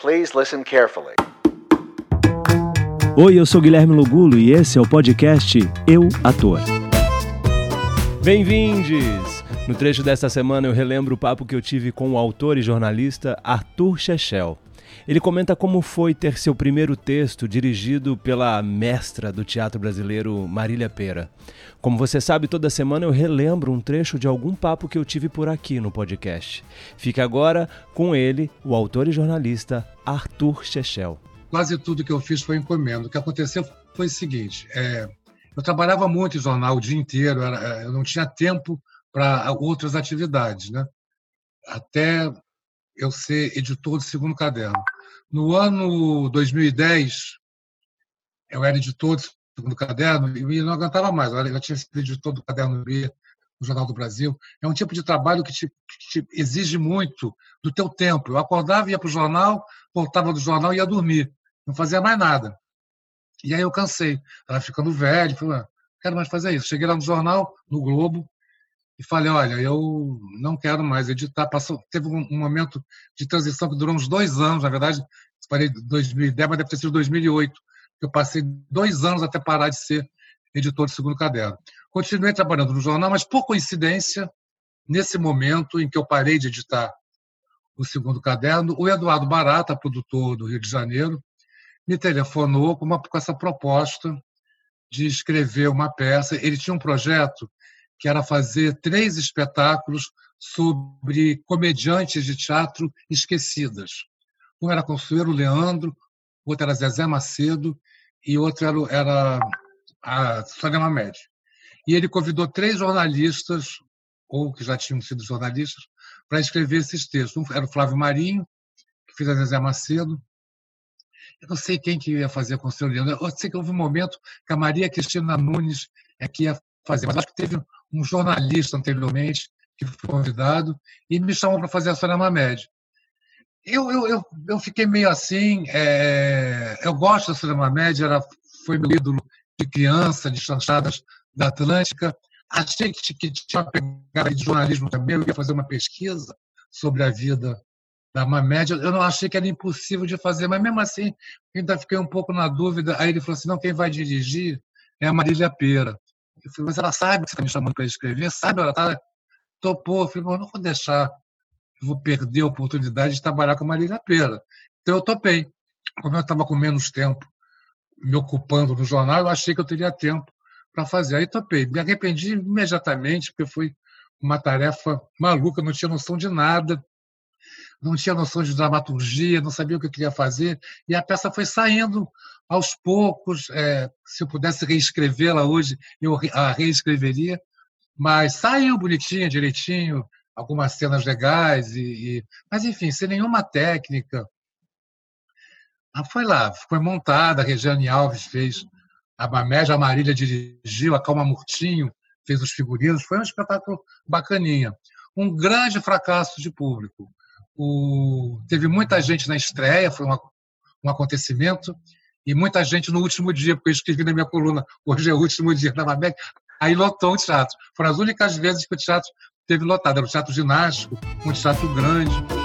Please listen carefully. Oi, eu sou Guilherme Lugulo e esse é o podcast Eu Ator. Bem-vindos! No trecho desta semana eu relembro o papo que eu tive com o autor e jornalista Arthur Chechel. Ele comenta como foi ter seu primeiro texto dirigido pela mestra do teatro brasileiro Marília Pera. Como você sabe, toda semana eu relembro um trecho de algum papo que eu tive por aqui no podcast. Fica agora com ele, o autor e jornalista Arthur Chechel. Quase tudo que eu fiz foi encomenda. O que aconteceu foi o seguinte: é, eu trabalhava muito em jornal o dia inteiro, era, é, eu não tinha tempo para outras atividades, né? Até eu ser editor do segundo caderno. No ano 2010, eu era editor do segundo caderno e não aguentava mais. Eu tinha sido editor do caderno B Jornal do Brasil. É um tipo de trabalho que te, que te exige muito do teu tempo. Eu acordava, ia para o jornal, voltava do jornal e ia dormir. Não fazia mais nada. E aí eu cansei. Estava ficando velho. Falei, não quero mais fazer isso. Cheguei lá no jornal, no Globo, e falei, olha, eu não quero mais editar. Passou, teve um, momento de transição que durou uns dois anos, na verdade, parei em 2010, mas deve ter sido 2008, que eu passei dois anos até parar de ser editor de segundo caderno. Continuei trabalhando no jornal, mas por coincidência, nesse momento em que eu parei de editar o segundo caderno, o Eduardo Barata, produtor do Rio de Janeiro, me telefonou com, uma, com essa proposta de escrever uma peça. Ele tinha um projeto que era fazer três espetáculos sobre comediantes de teatro esquecidas. Um era Consuelo Leandro, outro era Zezé Macedo e outro era, a Sônia Mamed. E ele convidou três jornalistas, ou que já tinham sido jornalistas, para escrever esses textos. Um era o Flávio Marinho, que fez a Zezé Macedo. Eu não sei quem que ia fazer com o Leandro. Eu sei que houve um momento que a Maria Cristina Nunes é que ia fazer, mas acho que teve um jornalista anteriormente que foi convidado e me chamou para fazer a Sônia Mamed. Eu, eu, eu, eu fiquei meio assim. É, eu gosto da Sônia Mamed, ela foi meu ídolo de criança, de chanchadas da Atlântica. Achei que, tinha uma pegada de jornalismo também. Eu ia fazer uma pesquisa sobre a vida da Mamed. Eu não achei que era impossível de fazer, mas mesmo assim, ainda fiquei um pouco na dúvida. Aí ele falou assim: não, quem vai dirigir é a Marília Pera. Eu falei, mas ela sabe que você está me chamando para escrever? Sabe? Ela está. Topou. Eu falei, mas não vou deixar. Eu vou perder a oportunidade de trabalhar com Marília Pera. Então eu topei. Como eu estava com menos tempo me ocupando no jornal, eu achei que eu teria tempo para fazer. Aí topei. Me arrependi imediatamente, porque foi uma tarefa maluca, não tinha noção de nada, não tinha noção de dramaturgia, não sabia o que queria fazer, e a peça foi saindo aos poucos, é, se eu pudesse reescrevê-la hoje, eu a reescreveria, mas saiu bonitinha, direitinho, algumas cenas legais, e, e, mas enfim, sem nenhuma técnica. Ah, foi lá, foi montada, a Regiane Alves fez, a Mamédia Marília dirigiu, a Calma Murtinho fez os figurinos, foi um espetáculo bacaninha. Um grande fracasso de público. O, teve muita gente na estreia, foi uma, um acontecimento, e muita gente no último dia, porque eu escrevi na minha coluna, hoje é o último dia da Mabec, aí lotou o teatro. Foram as únicas vezes que o teatro teve lotado. Era um teatro ginástico, um teatro grande.